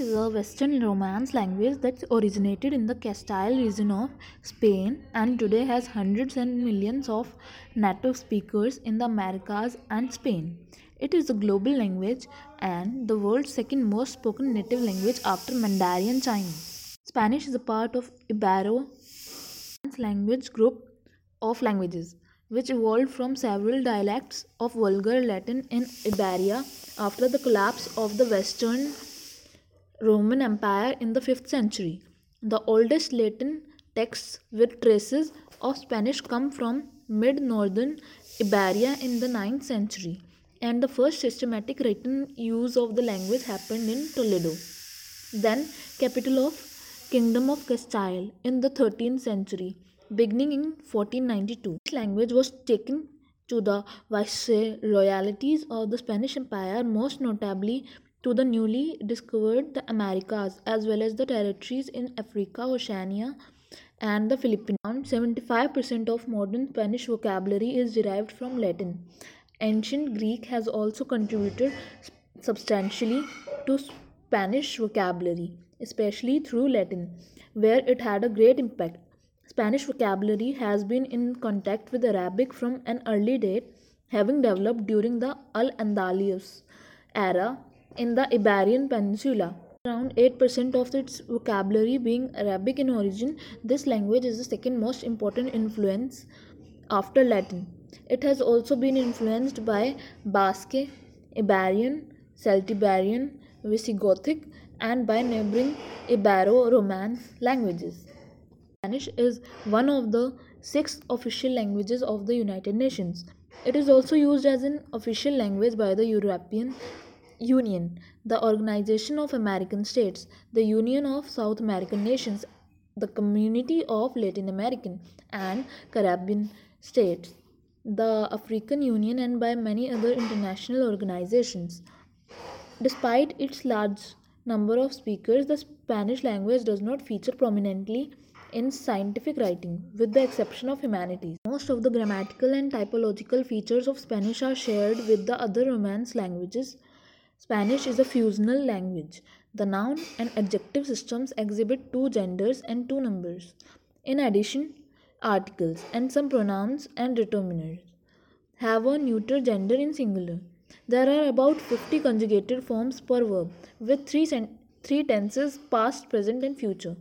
is a Western Romance language that originated in the Castile region of Spain and today has hundreds and millions of native speakers in the Americas and Spain. It is a global language and the world's second most spoken native language after Mandarin Chinese. Spanish is a part of Ibero language group of languages which evolved from several dialects of Vulgar Latin in Iberia after the collapse of the Western Roman Empire in the 5th century. The oldest Latin texts with traces of Spanish come from mid northern Iberia in the 9th century, and the first systematic written use of the language happened in Toledo, then capital of Kingdom of Castile, in the 13th century, beginning in 1492. This language was taken to the viceroyalties of the Spanish Empire, most notably to the newly discovered the Americas as well as the territories in Africa, Oceania, and the Philippines. Around 75% of modern Spanish vocabulary is derived from Latin. Ancient Greek has also contributed substantially to Spanish vocabulary, especially through Latin, where it had a great impact. Spanish vocabulary has been in contact with Arabic from an early date, having developed during the Al Andalus era in the Iberian Peninsula. Around 8% of its vocabulary being Arabic in origin, this language is the second most important influence after Latin. It has also been influenced by Basque, Iberian, Celtiberian, Visigothic, and by neighboring Ibero Romance languages. Spanish is one of the six official languages of the United Nations. It is also used as an official language by the European Union, the Organization of American States, the Union of South American Nations, the Community of Latin American and Caribbean States, the African Union, and by many other international organizations. Despite its large number of speakers, the Spanish language does not feature prominently in scientific writing, with the exception of humanities. Most of the grammatical and typological features of Spanish are shared with the other Romance languages Spanish is a fusional language. The noun and adjective systems exhibit two genders and two numbers. In addition, articles and some pronouns and determiners have a neuter gender in singular. There are about 50 conjugated forms per verb with three, sen- three tenses past, present, and future.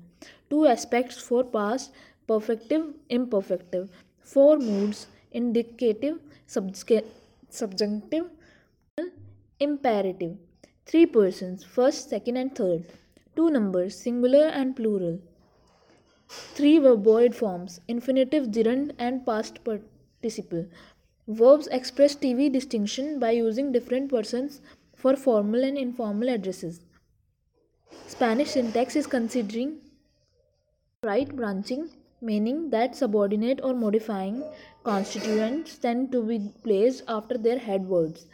Two aspects for past, perfective, imperfective. Four moods indicative, subjunctive, Imperative. Three persons, first, second, and third. Two numbers, singular and plural. Three verboid forms, infinitive, gerund, and past participle. Verbs express TV distinction by using different persons for formal and informal addresses. Spanish syntax is considering right branching, meaning that subordinate or modifying constituents tend to be placed after their head words.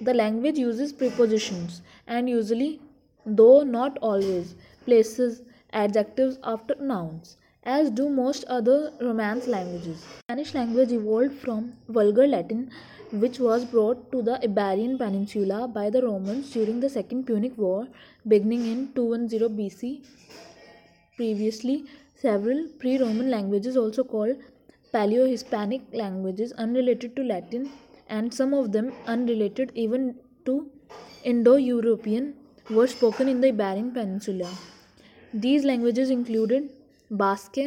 The language uses prepositions and usually, though not always, places adjectives after nouns, as do most other Romance languages. Spanish language evolved from Vulgar Latin, which was brought to the Iberian Peninsula by the Romans during the Second Punic War, beginning in 210 BC. Previously, several pre Roman languages, also called Paleo Hispanic languages, unrelated to Latin, and some of them unrelated even to Indo European, were spoken in the Iberian Peninsula. These languages included Basque,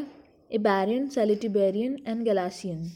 Iberian, Celtiberian, and Galician.